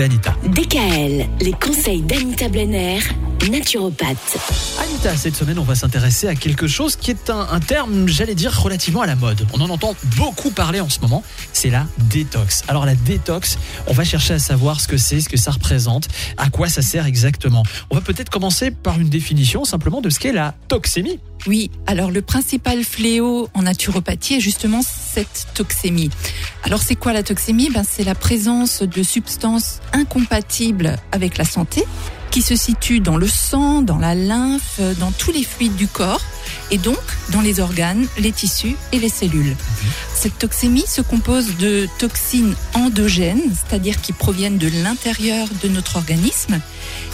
Anita. DKL, les conseils d'Anita Blenner, naturopathe. Anita, cette semaine, on va s'intéresser à quelque chose qui est un, un terme, j'allais dire, relativement à la mode. On en entend beaucoup parler en ce moment, c'est la détox. Alors la détox, on va chercher à savoir ce que c'est, ce que ça représente, à quoi ça sert exactement. On va peut-être commencer par une définition simplement de ce qu'est la toxémie. Oui, alors le principal fléau en naturopathie est justement cette toxémie. Alors c'est quoi la toxémie? Ben, C'est la présence de substances incompatibles avec la santé qui se situent dans le sang, dans la lymphe, dans tous les fluides du corps et donc dans les organes, les tissus et les cellules. Cette toxémie se compose de toxines endogènes, c'est-à-dire qui proviennent de l'intérieur de notre organisme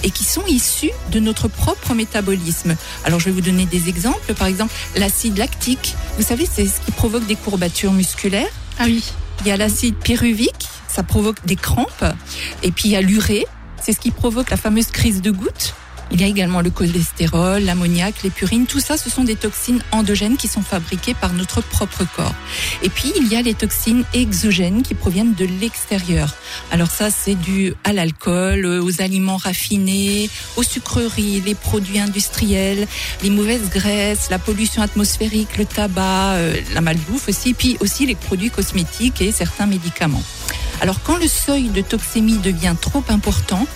et qui sont issues de notre propre métabolisme. Alors je vais vous donner des exemples. Par exemple, l'acide lactique, vous savez, c'est ce qui provoque des courbatures musculaires. Ah oui. Il y a l'acide pyruvique, ça provoque des crampes. Et puis il y a l'urée, c'est ce qui provoque la fameuse crise de goutte. Il y a également le cholestérol, l'ammoniac, les purines. Tout ça, ce sont des toxines endogènes qui sont fabriquées par notre propre corps. Et puis, il y a les toxines exogènes qui proviennent de l'extérieur. Alors ça, c'est dû à l'alcool, aux aliments raffinés, aux sucreries, les produits industriels, les mauvaises graisses, la pollution atmosphérique, le tabac, euh, la malbouffe aussi, puis aussi les produits cosmétiques et certains médicaments. Alors quand le seuil de toxémie devient trop important,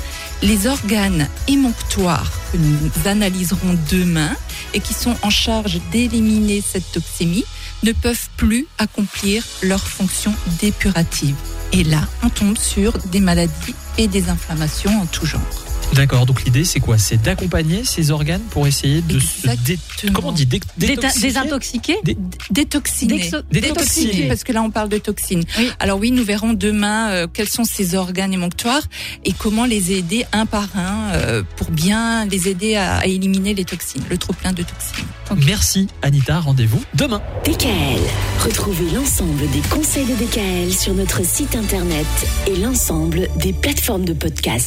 les organes émonctoires que nous analyserons demain et qui sont en charge d'éliminer cette toxémie ne peuvent plus accomplir leur fonction dépurative. Et là, on tombe sur des maladies et des inflammations en tout genre. D'accord, donc l'idée c'est quoi? C'est d'accompagner ces organes pour essayer de se dé... Comment on dit dé- Désintoxiquer Dé- Détoxiner. Détoxiner. Parce que là, on parle de toxines. Oui. Alors oui, nous verrons demain euh, quels sont ces organes émonctoires et comment les aider un par un euh, pour bien les aider à, à éliminer les toxines, le trop plein de toxines. Merci Anita, rendez-vous demain. DKL, retrouvez l'ensemble des conseils de DKL sur notre site internet et l'ensemble des plateformes de podcast.